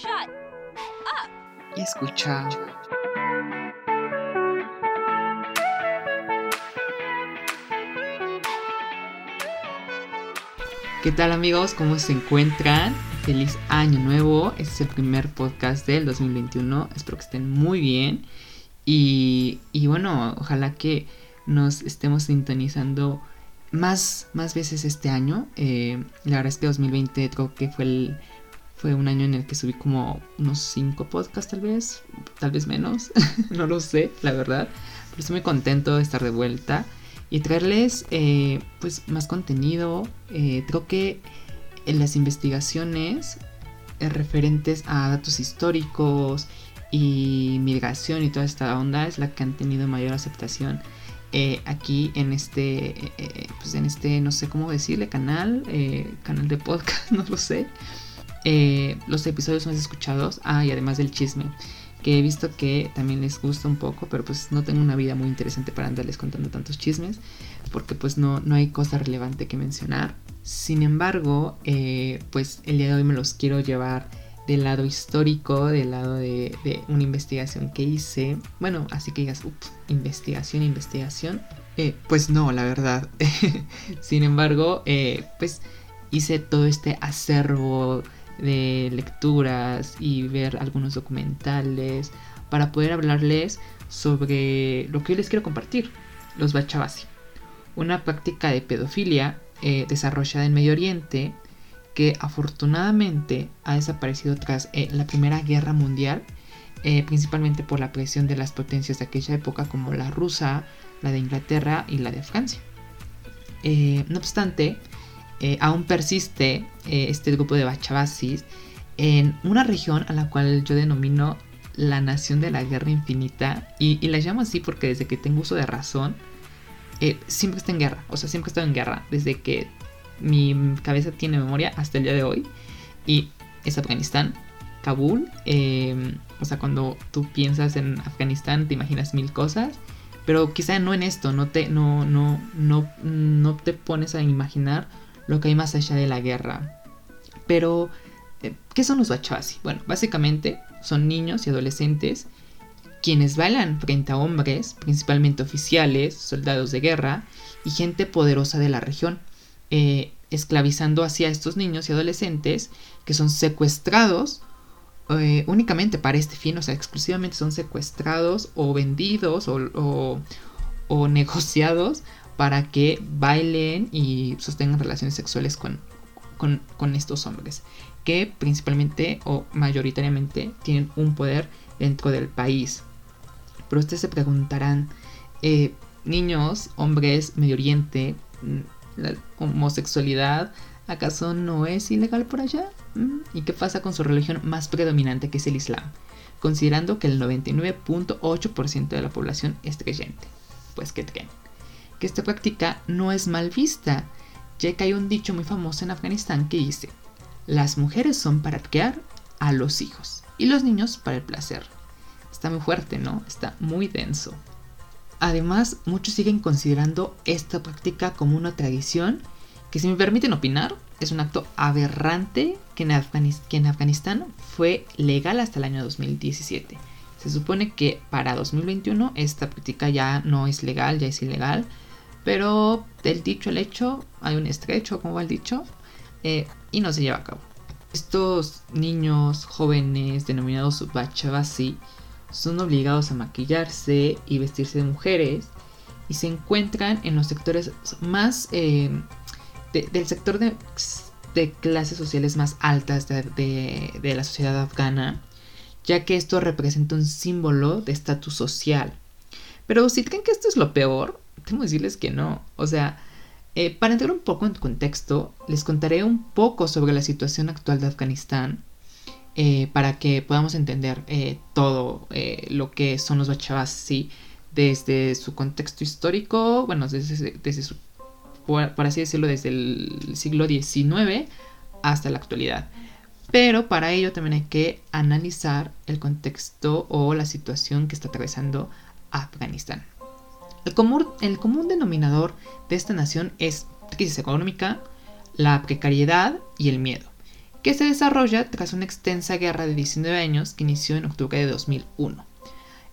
Shut up. Y escucha. ¿Qué tal amigos? ¿Cómo se encuentran? Feliz año nuevo. Este es el primer podcast del 2021. Espero que estén muy bien. Y, y bueno, ojalá que nos estemos sintonizando más, más veces este año. Eh, la verdad es que 2020 creo que fue el, fue un año en el que subí como unos 5 podcasts tal vez, tal vez menos, no lo sé, la verdad. Pero estoy muy contento de estar de vuelta y traerles eh, pues más contenido. Eh, creo que en las investigaciones referentes a datos históricos y migración y toda esta onda es la que han tenido mayor aceptación eh, aquí en este, eh, eh, pues en este, no sé cómo decirle, canal, canal de podcast, no lo sé. Los episodios más escuchados, ah, y además del chisme, que he visto que también les gusta un poco, pero pues no tengo una vida muy interesante para andarles contando tantos chismes, porque pues no, no hay cosa relevante que mencionar. Sin embargo, pues el día de hoy me los quiero llevar del lado histórico, del lado de, una investigación que hice. Bueno, así que digas, ups, investigación, investigación. Eh, pues no, la verdad. Sin embargo, eh, pues hice todo este acervo de lecturas y ver algunos documentales para poder hablarles sobre lo que les quiero compartir, los bachabasi. Una práctica de pedofilia eh, desarrollada en Medio Oriente que afortunadamente ha desaparecido tras eh, la Primera Guerra Mundial, eh, principalmente por la presión de las potencias de aquella época como la rusa, la de Inglaterra y la de Francia. No obstante, aún persiste este grupo de bachabasis en una región a la cual yo denomino la nación de la guerra infinita y, la llamo así porque desde que tengo uso de razón, siempre está en guerra, o sea, siempre he estado en guerra, desde que mi cabeza tiene memoria hasta el día de hoy. Y es Afganistán, Kabul. Em, o sea, cuando tú piensas en Afganistán te imaginas mil cosas. Pero quizá no en esto, no te, no, no, no, no te pones a imaginar lo que hay más allá de la guerra. Pero, eh, ¿qué son los bachasi? Bueno, básicamente son niños y adolescentes quienes bailan frente a hombres, principalmente oficiales, soldados de guerra y gente poderosa de la región. Eh, esclavizando así a estos niños y adolescentes que son secuestrados eh, únicamente para este fin, o sea, exclusivamente son secuestrados o vendidos o, negociados para que bailen y sostengan relaciones sexuales con, con, estos hombres, que principalmente o mayoritariamente tienen un poder dentro del país. Pero ustedes se preguntarán, eh, niños, hombres, Medio Oriente, la homosexualidad acaso no es ilegal por allá? ¿Mm? ¿Y qué pasa con su religión más predominante que es el Islam? Considerando que el 99.8% de la población es creyente. Pues que creen. Que esta práctica no es mal vista, ya que hay un dicho muy famoso en Afganistán que dice, las mujeres son para criar a los hijos y los niños para el placer. Está muy fuerte, ¿no? Está muy denso. Además, muchos siguen considerando esta práctica como una tradición que, si me permiten opinar, es un acto aberrante que en, Afganistán fue legal hasta el año 2017. Se supone que para 2021 esta práctica ya no es legal, ya es ilegal, pero del dicho al hecho hay un estrecho, como va el dicho, eh, y no se lleva a cabo. Estos niños jóvenes denominados bachabasi son obligados a maquillarse y vestirse de mujeres y se encuentran en los sectores más eh, del sector de, clases sociales más altas de, la sociedad afgana, ya que esto representa un símbolo de estatus social. Pero si creen que esto es lo peor, que decirles que no. O sea, eh, para entrar un poco en contexto, les contaré un poco sobre la situación actual de Afganistán eh, para que podamos entender eh, todo lo que son los Bachabasi desde su contexto histórico, bueno, desde, su, por, así decirlo, desde el siglo XIX hasta la actualidad. Pero para ello también hay que analizar el contexto o la situación que está atravesando Afganistán. El común, denominador de esta nación es crisis económica, la precariedad y el miedo que se desarrolla tras una extensa guerra de 19 años que inició en octubre de 2001.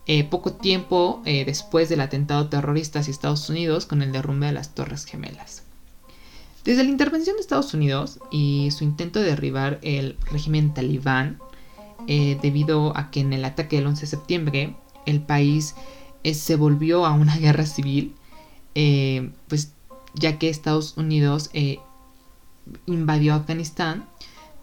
Eh, poco tiempo eh, después del atentado terrorista hacia Estados Unidos con el derrumbe de las Torres Gemelas. Desde la intervención de Estados Unidos y su intento de derribar el régimen talibán, eh, debido a que en el ataque del 11 de septiembre el país se volvió a una guerra civil, pues ya que Estados Unidos invadió Afganistán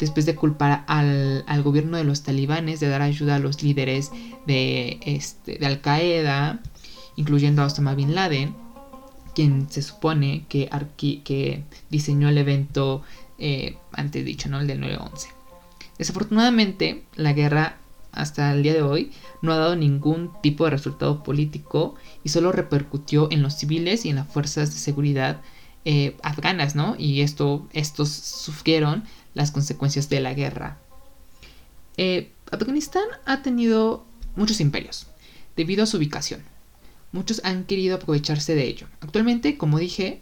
después de culpar al, gobierno de los talibanes de dar ayuda a los líderes de, este, de Al Qaeda, incluyendo a Osama Bin Laden, quien se supone que, que diseñó el evento eh, antes dicho, ¿no? el del 9-11. Desafortunadamente, la guerra hasta el día de hoy no ha dado ningún tipo de resultado político y solo repercutió en los civiles y en las fuerzas de seguridad eh, afganas, ¿no? Y esto, estos sufrieron las consecuencias de la guerra. Eh, Afganistán ha tenido muchos imperios debido a su ubicación. Muchos han querido aprovecharse de ello. Actualmente, como dije,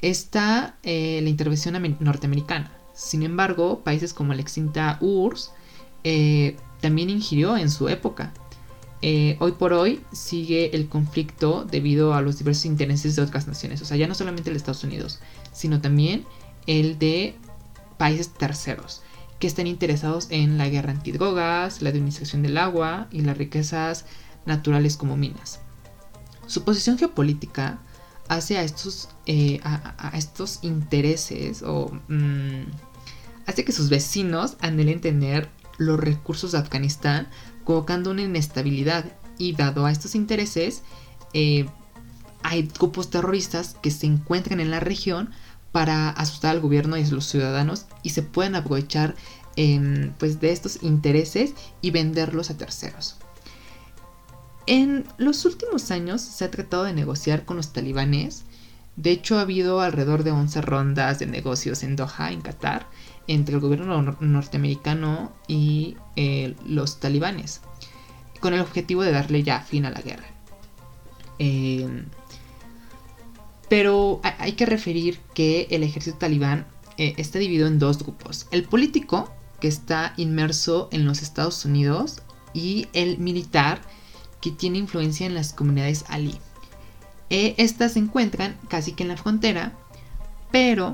está eh, la intervención norteamericana. Sin embargo, países como la extinta URSS también ingirió en su época. hoy por hoy sigue el conflicto debido a los diversos intereses de otras naciones. O sea, ya no solamente el de Estados Unidos, sino también el de países terceros que estén interesados en la guerra antidrogas, la administración del agua y las riquezas naturales como minas. Su posición geopolítica hace a estos, eh, a, estos intereses o mm, hace que sus vecinos anhelen tener los recursos de Afganistán, provocando una inestabilidad y dado a estos intereses, eh, hay grupos terroristas que se encuentran en la región para asustar al gobierno y a los ciudadanos y se pueden aprovechar em, pues de estos intereses y venderlos a terceros. En los últimos años se ha tratado de negociar con los talibanes. De hecho, ha habido alrededor de 11 rondas de negocios en Doha, en Qatar, entre el gobierno norteamericano y eh, los talibanes, con el objetivo de darle ya fin a la guerra. Eh, pero hay que referir que el ejército talibán eh, está dividido en dos grupos. El político, que está inmerso en los Estados Unidos, y el militar, que tiene influencia en las comunidades alí. Eh, estas se encuentran casi que en la frontera, pero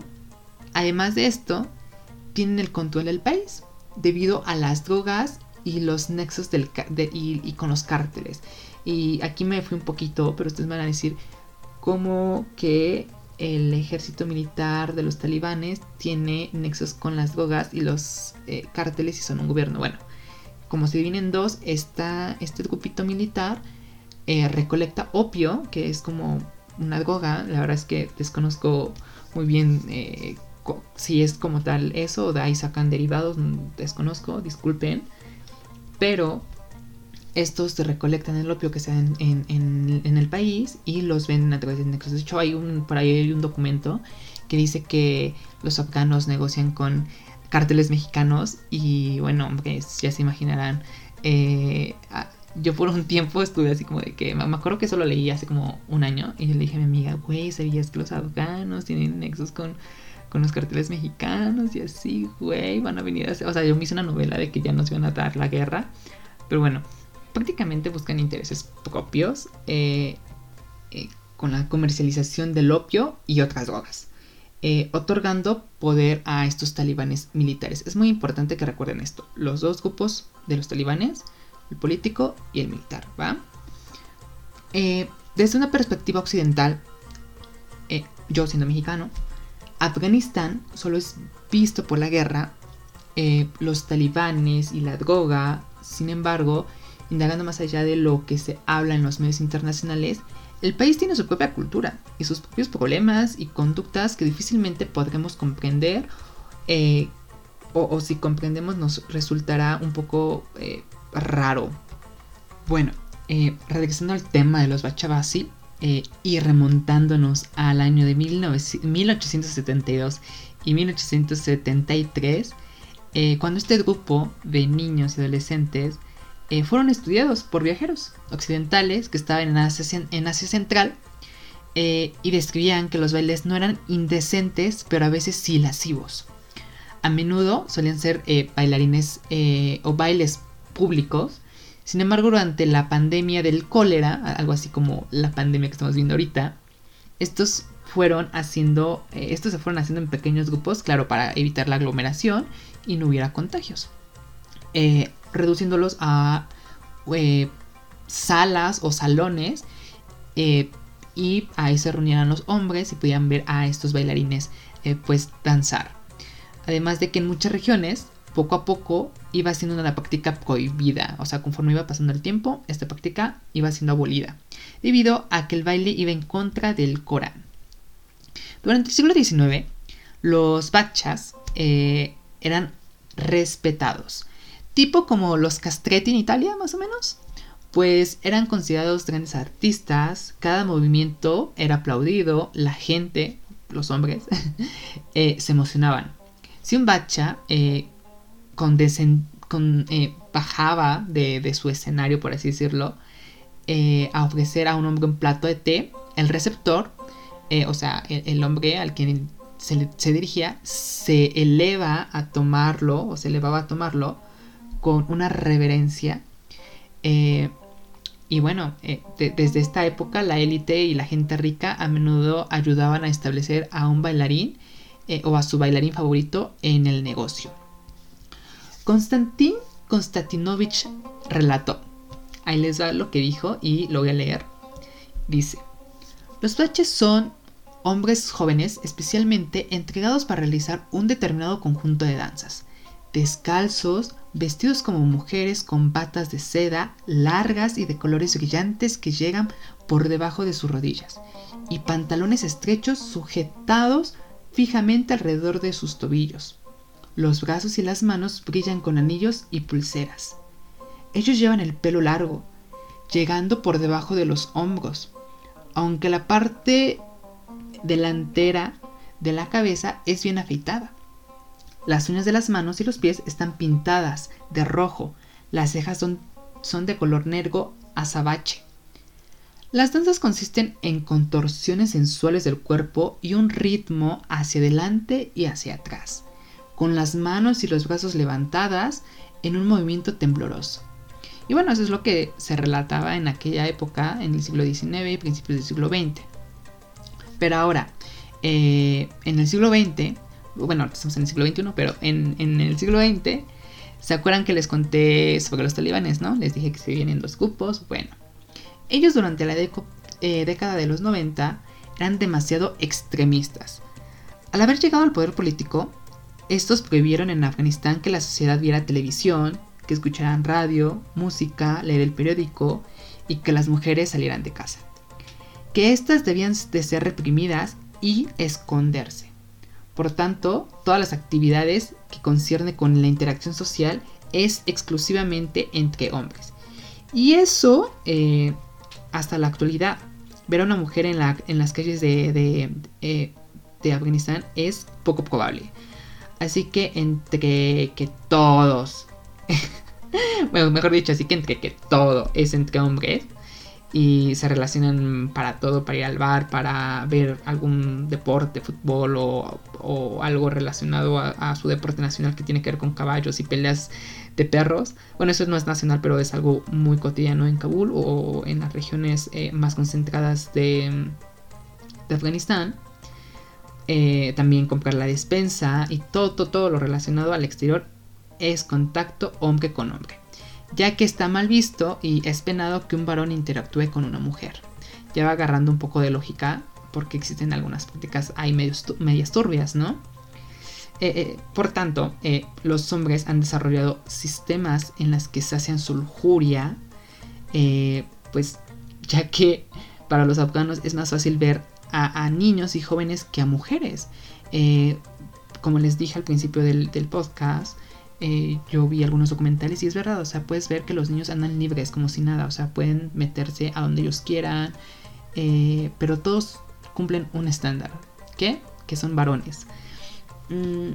además de esto, tienen el control del país debido a las drogas y los nexos del, y, con los cárteles. Y aquí me fui un poquito, pero ustedes van a decir, como que el ejército militar de los talibanes tiene nexos con las drogas y los eh, cárteles y son un gobierno. Bueno, como se dividen en dos, está este grupito militar eh, recolecta opio, que es como una droga. La verdad es que desconozco muy bien eh, si es como tal eso de ahí sacan derivados, desconozco, disculpen. Pero estos se recolectan el opio que se da en, el país y los venden a través de nexos. De hecho, hay un, por ahí hay un documento que dice que los afganos negocian con cárteles mexicanos y bueno, pues ya se imaginarán. Eh, yo por un tiempo estuve así como de que me acuerdo que eso lo leí hace como un año y le dije a mi amiga, güey, ¿sabías que los afganos tienen nexos con, con los carteles mexicanos? Y así, güey, van a venir a hacer... O sea, yo me hice una novela de que ya nos iban a dar la guerra. Pero bueno, prácticamente buscan intereses propios eh, eh, con la comercialización del opio y otras drogas, eh, otorgando poder a estos talibanes militares. Es muy importante que recuerden esto, los dos grupos de los talibanes, el político y el militar, ¿va? desde una perspectiva occidental, yo siendo mexicano, Afganistán solo es visto por la guerra, los talibanes y la droga, sin embargo, indagando más allá de lo que se habla en los medios internacionales, el país tiene su propia cultura y sus propios problemas y conductas que difícilmente podremos comprender eh, o, si comprendemos nos resultará un poco eh, raro. Bueno, eh, regresando al tema de los Bachabasi y remontándonos al año de 1872 y 1873, cuando este grupo de niños y adolescentes eh, fueron estudiados por viajeros occidentales que estaban en Asia, en Asia Central eh, y describían que los bailes no eran indecentes, pero a veces sí lascivos. a menudo solían ser eh, bailarines eh, o bailes públicos. Sin embargo, durante la pandemia del cólera, algo así como la pandemia que estamos viendo ahorita, estos fueron haciendo, eh, estos se fueron haciendo en pequeños grupos, claro, para evitar la aglomeración y no hubiera contagios, reduciéndolos a salas o salones y ahí se reunían los hombres y podían ver a estos bailarines pues danzar. Además de que en muchas regiones, poco a poco, iba siendo una práctica prohibida. O sea, conforme iba pasando el tiempo, esta práctica iba siendo abolida. Debido a que el baile iba en contra del Corán. Durante el siglo XIX, los bachas eh, eran respetados. Tipo como los castretti en Italia, más o menos. Pues eran considerados grandes artistas, cada movimiento era aplaudido, la gente, los hombres, eh, se emocionaban. Si un bacha eh, eh, bajaba de, su escenario, por así decirlo, eh, a ofrecer a un hombre un plato de té, el receptor, o sea, el, hombre al quien se, dirigía, se eleva a tomarlo, o se elevaba a tomarlo, con una reverencia. y bueno, desde esta época la élite y la gente rica a menudo ayudaban a establecer a un bailarín eh, o a su bailarín favorito en el negocio. Konstantin Konstantinovich relató. Ahí les va lo que dijo y lo voy a leer. Dice, los baches son hombres jóvenes especialmente entregados para realizar un determinado conjunto de danzas, descalzos, vestidos como mujeres con patas de seda largas y de colores brillantes que llegan por debajo de sus rodillas, y pantalones estrechos sujetados fijamente alrededor de sus tobillos. Los brazos y las manos brillan con anillos y pulseras. Ellos llevan el pelo largo, llegando por debajo de los hombros, aunque la parte delantera de la cabeza es bien afeitada. Las uñas de las manos y los pies están pintadas de rojo, las cejas son, son de color negro azabache. Las danzas consisten en contorsiones sensuales del cuerpo y un ritmo hacia adelante y hacia atrás, con las manos y los brazos levantadas en un movimiento tembloroso. Y bueno, eso es lo que se relataba en aquella época, en el siglo XIX y principios del siglo XX. Pero ahora, eh, en el siglo XX, bueno, estamos en el siglo XXI, pero en, el siglo XX, ¿se acuerdan que les conté sobre los talibanes, no? Les dije que se vienen dos grupos. Bueno, ellos durante la eh, década de los 90 eran demasiado extremistas. Al haber llegado al poder político, estos prohibieron en Afganistán que la sociedad viera televisión, que escucharan radio, música, leer el periódico y que las mujeres salieran de casa. Que éstas debían de ser reprimidas y esconderse. Por tanto, todas las actividades que conciernen con la interacción social es exclusivamente entre hombres. Y eso eh, hasta la actualidad. Ver a una mujer en, la, en las calles de, de, eh, de, Afganistán es poco probable. Así que entre que todos, bueno, mejor dicho, así que entre que todo es entre hombres y se relacionan para todo, para ir al bar, para ver algún deporte, fútbol o, o algo relacionado a, su deporte nacional que tiene que ver con caballos y peleas de perros. Bueno, eso no es nacional, pero es algo muy cotidiano en Kabul o en las regiones eh, más concentradas de, de Afganistán. Eh, también comprar la despensa y todo, todo, lo relacionado al exterior es contacto hombre con hombre, ya que está mal visto y es penado que un varón interactúe con una mujer. Ya va agarrando un poco de lógica porque existen algunas prácticas hay medias turbias, ¿no? Eh, eh, por tanto, los hombres han desarrollado sistemas en los que se hacen su lujuria, pues ya que para los afganos es más fácil ver a, niños y jóvenes que a mujeres. como les dije al principio del, podcast, yo vi algunos documentales y es verdad, o sea, puedes ver que los niños andan libres como si nada, o sea, pueden meterse a donde ellos quieran, pero todos cumplen un estándar, ¿qué? Que son varones. Mm,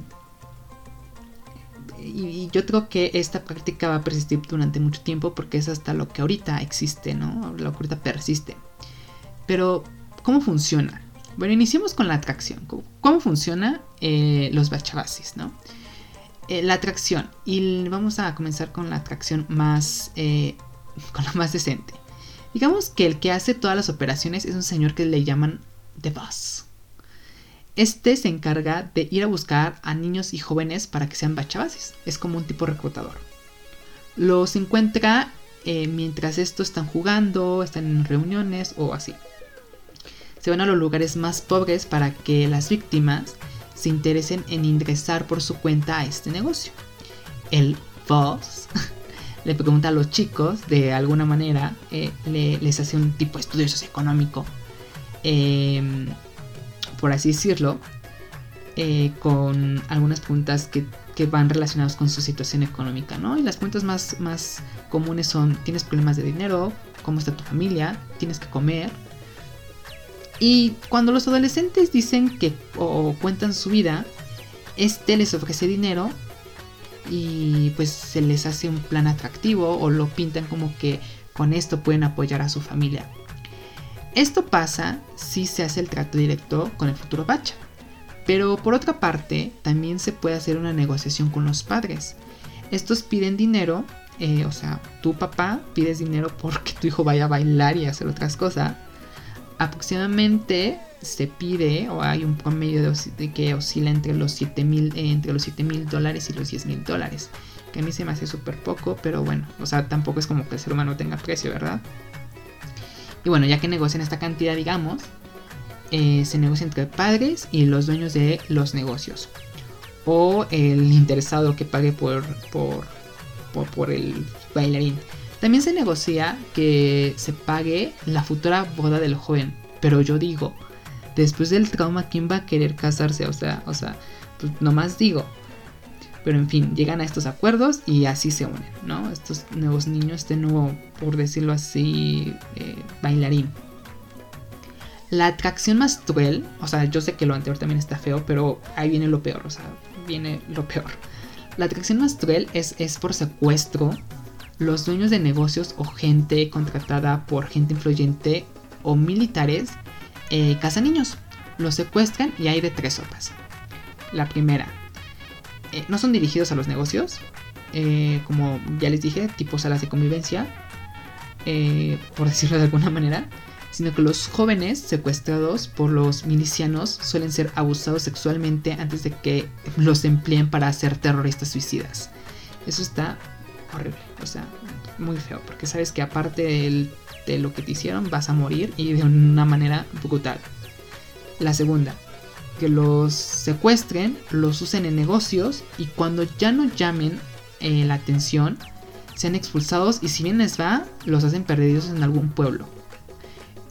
y, yo creo que esta práctica va a persistir durante mucho tiempo porque es hasta lo que ahorita existe, ¿no? Lo que ahorita persiste. Pero, ¿cómo funciona? Bueno, iniciemos con la atracción. ¿Cómo, funciona eh, los bachabasis, no? Eh, la atracción. Y vamos a comenzar con la atracción más. Eh, con la más decente. Digamos que el que hace todas las operaciones es un señor que le llaman The Boss. Este se encarga de ir a buscar a niños y jóvenes para que sean bachabases. Es como un tipo reclutador. Los encuentra mientras estos están jugando, están en reuniones o así. Se van a los lugares más pobres para que las víctimas se interesen en ingresar por su cuenta a este negocio. El boss le pregunta a los chicos, de alguna manera, eh, les hace un tipo de estudio socioeconómico, em, por así decirlo, eh, con algunas preguntas que, van relacionadas con su situación económica, ¿no? Y las preguntas más, más comunes son, ¿tienes problemas de dinero? ¿Cómo está tu familia? ¿Tienes que comer? Y cuando los adolescentes dicen que o cuentan su vida, este les ofrece dinero y pues se les hace un plan atractivo o lo pintan como que con esto pueden apoyar a su familia. Esto pasa si se hace el trato directo con el futuro bacha. Pero por otra parte, también se puede hacer una negociación con los padres. Estos piden dinero, eh, o sea, tu papá pides dinero porque tu hijo vaya a bailar y hacer otras cosas. Aproximadamente se pide o hay un promedio de, que oscila entre los 7 mil eh, entre los 7 mil dólares y los 10 mil dólares que a mí se me hace súper poco pero bueno o sea tampoco es como que el ser humano tenga precio verdad y bueno ya que negocian esta cantidad digamos eh, se negocia entre padres y los dueños de los negocios o el interesado que pague por por, por, por el bailarín también se negocia que se pague la futura boda del joven pero yo digo después del trauma, ¿quién va a querer casarse? O sea, o sea, pues nomás digo. Pero en fin, llegan a estos acuerdos y así se unen, ¿no? Estos nuevos niños, este nuevo, por decirlo así, eh, bailarín. La atracción más cruel, o sea, yo sé que lo anterior también está feo, pero ahí viene lo peor, o sea, viene lo peor. La atracción más cruel es, es por secuestro. Los dueños de negocios o gente contratada por gente influyente o militares eh, casa niños. Los secuestran y hay de tres sopas. La primera, eh, no son dirigidos a los negocios, eh, como ya les dije, tipo salas de convivencia, por decirlo de alguna manera, sino que los jóvenes secuestrados por los milicianos suelen ser abusados sexualmente antes de que los empleen para hacer terroristas suicidas. Eso está horrible, o sea, muy feo, porque sabes que aparte de lo que te hicieron, vas a morir y de una manera brutal. La segunda, que los secuestren, los usen en negocios y cuando ya no llamen eh, la atención, sean expulsados y si bien les va, los hacen perdidos en algún pueblo.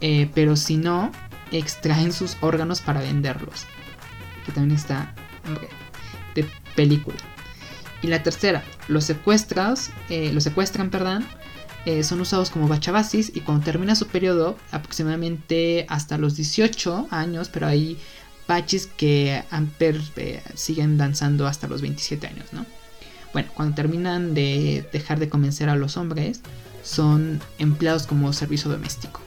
Eh, pero si no, extraen sus órganos para venderlos. Que también está de película. Y la tercera, los secuestras, eh, los secuestran, perdón, eh, son usados como bachabasis y cuando termina su periodo, aproximadamente hasta los 18 años, pero hay bachis que eh, siguen danzando hasta los 27 años, ¿no? Bueno, cuando terminan de dejar de convencer a los hombres, son empleados como servicio doméstico.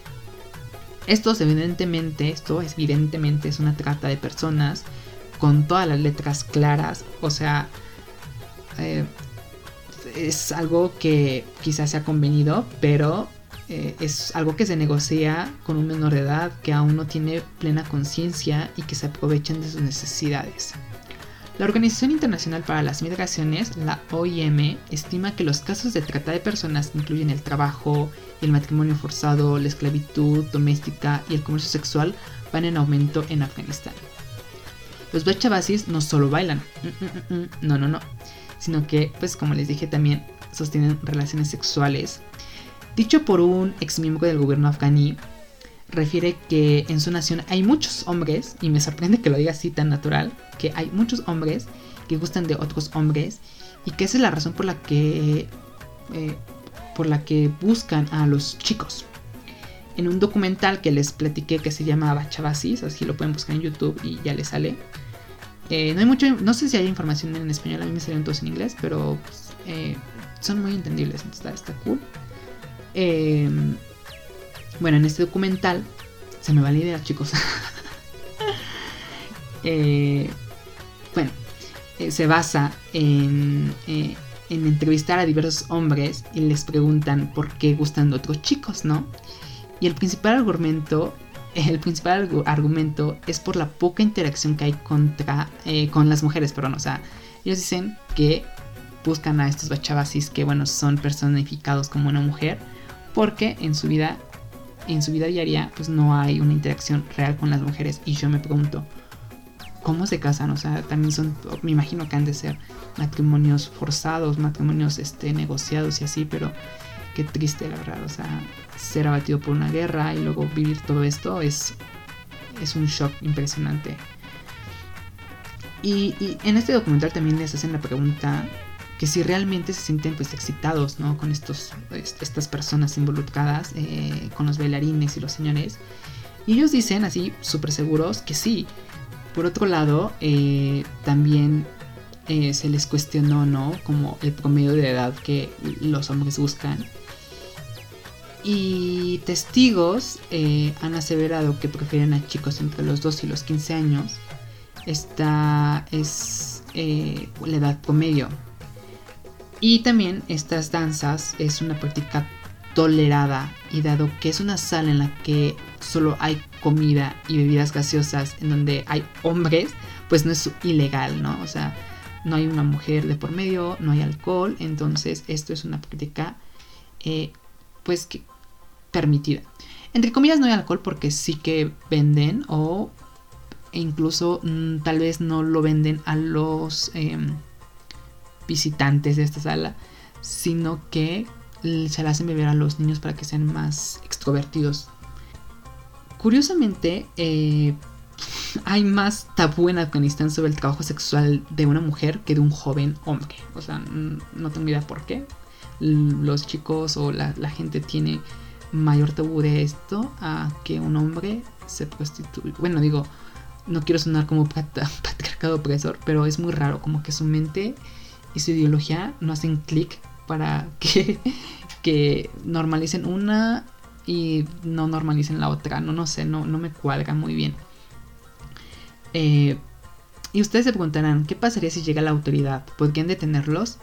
Estos evidentemente, esto es evidentemente es una trata de personas con todas las letras claras, o sea, es algo que quizás sea convenido, pero eh, es algo que se negocia con un menor de edad que aún no tiene plena conciencia y que se aprovechan de sus necesidades. La Organización Internacional para las Migraciones, la OIM, estima que los casos de trata de personas incluyen el trabajo, el matrimonio forzado, la esclavitud doméstica y el comercio sexual van en aumento en Afganistán. Los bachabasis no solo bailan, mm, mm, mm, no, no, no, sino que, pues como les dije también, sostienen relaciones sexuales. Dicho por un ex miembro del gobierno afganí, refiere que en su nación hay muchos hombres, y me sorprende que lo diga así tan natural, que hay muchos hombres que gustan de otros hombres y que esa es la razón por la que eh, por la que buscan a los chicos. En un documental que les platiqué que se llama Bachabasis, así lo pueden buscar en YouTube y ya les sale. Eh, no hay mucho, no sé si hay información en español, a mí me salieron todos en inglés, pero pues, eh, son muy entendibles, está, está cool. Eh, bueno, en este documental, se me va la idea, chicos. bueno, se basa en, en entrevistar a diversos hombres y les preguntan por qué gustan de otros chicos, ¿no? Y el principal argumento, el principal argumento es por la poca interacción que hay contra, eh, con las mujeres, perdón, o sea, ellos dicen que buscan a estos bachabasis que, bueno, son personificados como una mujer, porque en su vida, en su vida diaria, pues no hay una interacción real con las mujeres. Y yo me pregunto, ¿cómo se casan? O sea, también son, me imagino que han de ser matrimonios forzados, matrimonios este, negociados y así, pero qué triste la verdad, o sea, ser abatido por una guerra y luego vivir todo esto es, es un shock impresionante. Y, en este documental también les hacen la pregunta que si realmente se sienten pues excitados, ¿no? Con estos, estas personas involucradas, eh, con los bailarines y los señores. Y ellos dicen así, súper seguros, que sí. Por otro lado, eh, también eh, se les cuestionó, ¿no? Como el promedio de edad que los hombres buscan. Y testigos eh, han aseverado que prefieren a chicos entre los 2 y los 15 años. Esta es eh, la edad promedio. Y también estas danzas es una práctica tolerada y dado que es una sala en la que solo hay comida y bebidas gaseosas en donde hay hombres, pues no es ilegal, ¿no? O sea, no hay una mujer de por medio, no hay alcohol, entonces esto es una práctica eh, pues que permitida. Entre comillas no hay alcohol porque sí que venden o incluso mm, tal vez no lo venden a los em, visitantes de esta sala, sino que se la hacen beber a los niños para que sean más extrovertidos. Curiosamente, eh, hay más tabú en Afganistán sobre el trabajo sexual de una mujer que de un joven hombre. O sea, no tengo idea por qué. Los chicos o la gente tiene mayor tabú de esto a que un hombre se prostituye. Bueno, digo, no quiero sonar como patriarcado opresor, pero es muy raro, como que su mente y su ideología no hacen clic para que, que normalicen una y no normalicen la otra. No, no sé, no, no me cuadra muy bien. Eh, y ustedes se preguntarán, ¿qué pasaría si llega la autoridad? ¿Podrían detenerlos?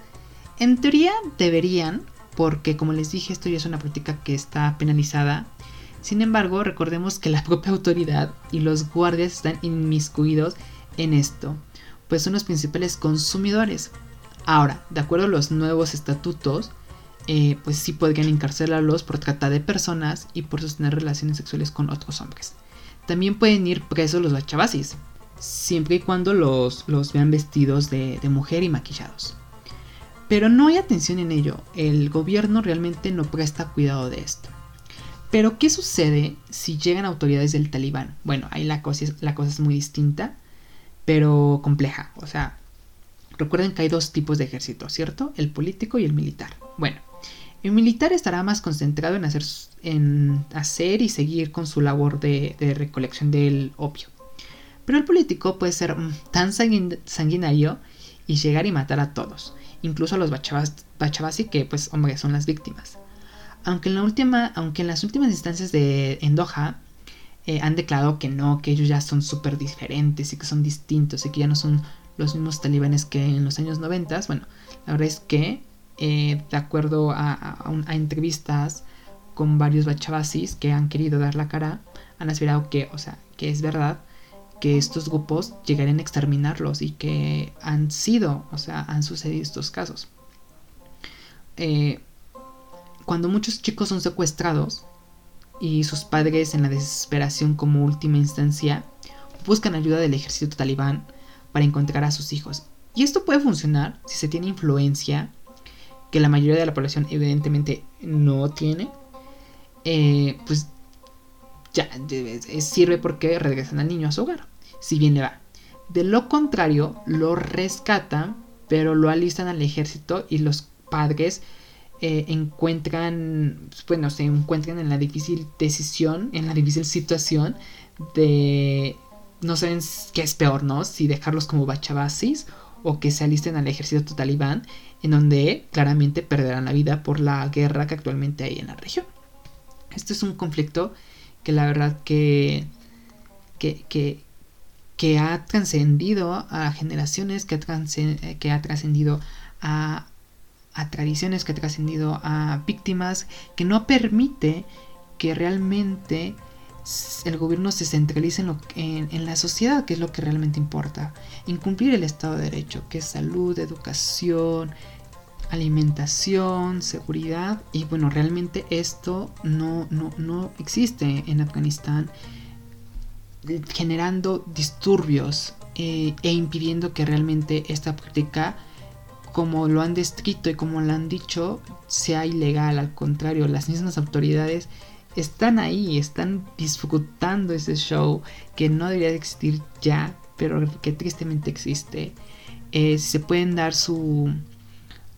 En teoría deberían, porque como les dije esto ya es una práctica que está penalizada. Sin embargo, recordemos que la propia autoridad y los guardias están inmiscuidos en esto, pues son los principales consumidores. Ahora, de acuerdo a los nuevos estatutos, eh, pues sí podrían encarcelarlos por trata de personas y por sostener relaciones sexuales con otros hombres. También pueden ir presos los bachabasis, siempre y cuando los, los vean vestidos de mujer y maquillados. Pero no hay atención en ello, el gobierno realmente no presta cuidado de esto. Pero ¿qué sucede si llegan autoridades del talibán? Bueno, ahí la cosa, es, muy distinta, pero compleja. O sea, recuerden que hay dos tipos de ejército, ¿cierto? El político y el militar. Bueno, el militar estará más concentrado en hacer, en hacer y seguir con su labor de, recolección del opio. Pero el político puede ser mm, tan sanguinario y llegar y matar a todos incluso a los Bachabasi, que pues hombre son las víctimas. Aunque en, la última, aunque en las últimas instancias de Endoja eh, han declarado que no, que ellos ya son súper diferentes y que son distintos y que ya no son los mismos talibanes que en los años 90, bueno, la verdad es que eh, de acuerdo a, entrevistas con varios bachabasis que han querido dar la cara, han asegurado que, o sea, que es verdad que estos grupos llegarían a exterminarlos y que han sido, o sea, han sucedido estos casos. Eh, cuando muchos chicos son secuestrados y sus padres en la desesperación como última instancia buscan ayuda del ejército talibán para encontrar a sus hijos. Y esto puede funcionar si se tiene influencia, que la mayoría de la población evidentemente no tiene. Eh, pues ya sirve porque regresan al niño a su hogar si bien le va. De lo contrario, lo rescatan, pero lo alistan al ejército y los padres eh, encuentran, bueno, se encuentran en la difícil decisión, en la difícil situación de no saben qué es peor, ¿no? Si dejarlos como bachabasis o que se alisten al ejército talibán, en donde claramente perderán la vida por la guerra que actualmente hay en la región. Este es un conflicto que la verdad que, que, que ha trascendido a generaciones, que ha, que ha trascendido a, tradiciones, que ha trascendido a víctimas, que no permite que realmente el gobierno se centralice en, en, la sociedad, que es lo que realmente importa. Incumplir el Estado de Derecho, que es salud, educación, alimentación, seguridad. Y bueno, realmente esto no, no, no existe en Afganistán, generando disturbios eh, e impidiendo que realmente esta práctica, como lo han descrito y como lo han dicho, sea ilegal. Al contrario, las mismas autoridades están ahí, están disfrutando ese show que no debería de existir ya, pero que tristemente existe. Eh, se pueden dar su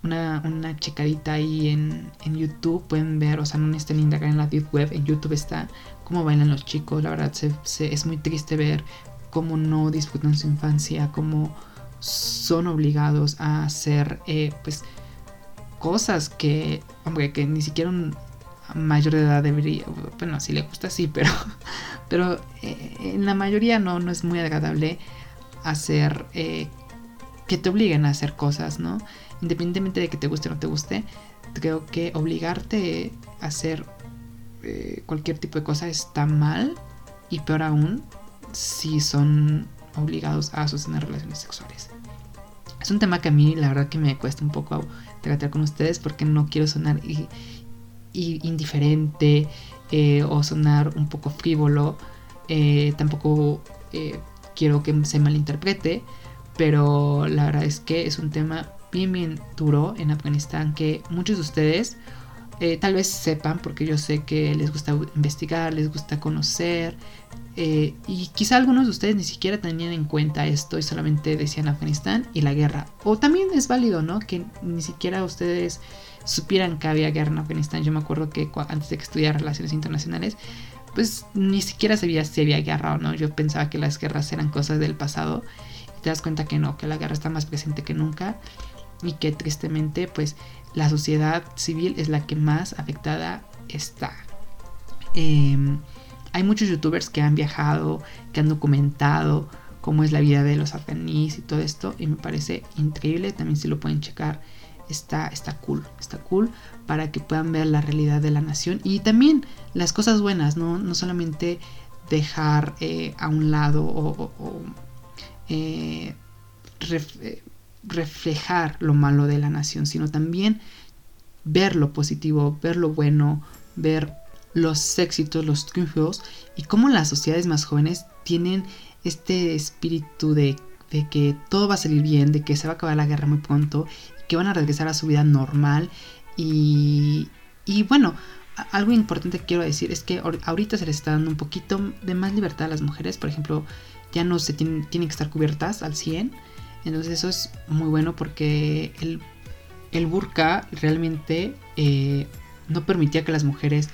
una, una checadita ahí en, YouTube, pueden ver, o sea, no necesitan indagar en la deep web, en YouTube está cómo bailan los chicos, la verdad es muy triste ver cómo no disfrutan su infancia, cómo son obligados a hacer, eh, pues, cosas que, hombre, que ni siquiera un, mayor de edad debería, bueno, si le gusta sí, pero, pero eh, en la mayoría no, no es muy agradable hacer, eh, que te obliguen a hacer cosas, ¿no? Independientemente de que te guste o no te guste, creo que obligarte a hacer cualquier tipo de cosa está mal y peor aún si son obligados a sostener relaciones sexuales. Es un tema que a mí la verdad que me cuesta un poco tratar con ustedes porque no quiero sonar indiferente eh, o sonar un poco frívolo. Eh, tampoco eh, quiero que se malinterprete, pero la verdad es que es un tema bien, bien duro en Afganistán que muchos de ustedes tal vez sepan, porque yo sé que les gusta investigar, les gusta conocer, y quizá algunos de ustedes ni siquiera tenían en cuenta esto y solamente decían Afganistán y la guerra. O también es válido, ¿no? Que ni siquiera ustedes supieran que había guerra en Afganistán. Yo me acuerdo que antes de que estudiara relaciones internacionales, pues ni siquiera sabía si había guerra o no. Yo pensaba que las guerras eran cosas del pasado y te das cuenta que no, que la guerra está más presente que nunca y que tristemente pues la sociedad civil es la que más afectada está. Em, hay muchos youtubers que han viajado, que han documentado cómo es la vida de los afganíes y todo esto y me parece increíble, también si lo pueden checar está, está cool, está cool para que puedan ver la realidad de la nación y también las cosas buenas, no, no solamente dejar eh, a un lado o, eh, eh, reflejar lo malo de la nación, sino también ver lo positivo, ver lo bueno, ver los éxitos, los triunfos y cómo las sociedades más jóvenes tienen este espíritu de, de, que todo va a salir bien, de que se va a acabar la guerra muy pronto que van a regresar a su vida normal. Y, y bueno, algo importante que quiero decir es que ahorita se les está dando un poquito de más libertad a las mujeres, por ejemplo, ya no se tienen, tienen que estar cubiertas al 100, entonces eso es muy bueno porque el, el burka realmente eh, no permitía que las mujeres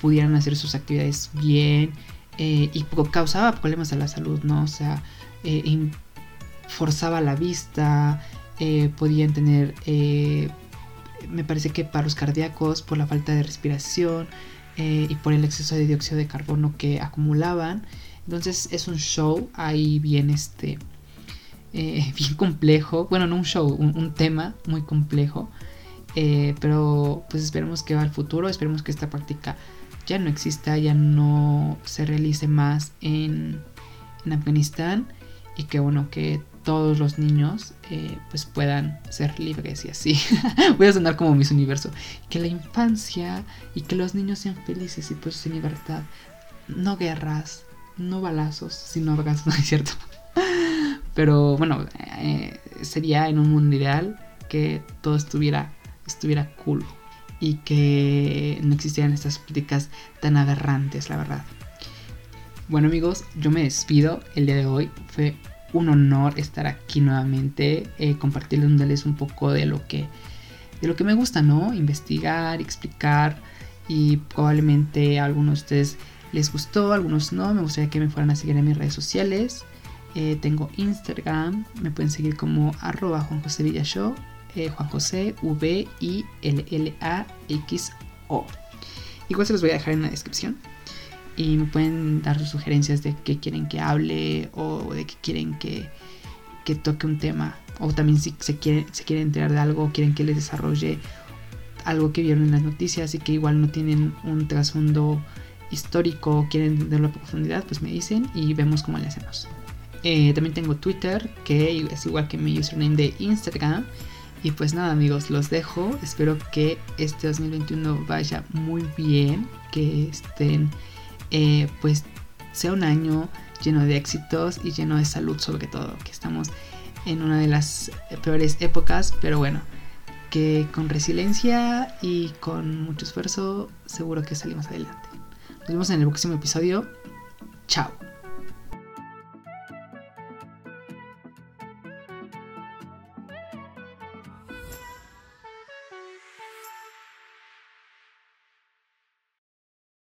pudieran hacer sus actividades bien eh, y causaba problemas a la salud, ¿no? O sea, eh, forzaba la vista, podían tener, me parece que paros cardíacos por la falta de respiración y por el exceso de dióxido de carbono que acumulaban. Entonces es un show ahí bien este, bien complejo. Bueno, no un show, un, tema muy complejo. pero pues esperemos que va al futuro, esperemos que esta práctica ya no exista, ya no se realice más en, en Afganistán y que bueno, que todos los niños eh, pues puedan ser libres y así. Voy a sonar como mis universo. Que la infancia y que los niños sean felices y pues en libertad. No guerras, no balazos, sino orgasmos, ¿no es cierto? Pero bueno, eh, sería en un mundo ideal que todo estuviera, estuviera cool y que no existieran estas políticas tan aberrantes, la verdad. Bueno amigos, yo me despido. El día de hoy fue un honor estar aquí nuevamente, eh, compartirles un poco de lo que de lo que me gusta, ¿no? Investigar, explicar y probablemente a algunos de ustedes les gustó, a algunos no. Me gustaría que me fueran a seguir en mis redes sociales. Eh, tengo Instagram, me pueden seguir como arroba Juan José Villashow, eh, Juan José V I L L A X O. Igual se los voy a dejar en la descripción. y me pueden dar sus sugerencias de qué quieren que hable o de qué quieren que, que toque un tema. O también si se quieren, se quieren enterar de algo quieren que les desarrolle algo que vieron en las noticias y que igual no tienen un trasfondo histórico quieren entenderlo a profundidad, pues me dicen y vemos cómo le hacemos. Eh, también tengo Twitter, que es igual que mi username de Instagram. Y pues nada amigos, los dejo. Espero que este 2021 vaya muy bien, que estén eh, pues sea un año lleno de éxitos y lleno de salud sobre todo, que estamos en una de las peores épocas, pero bueno, que con resiliencia y con mucho esfuerzo seguro que salimos adelante. Nos vemos en el próximo episodio. Chao.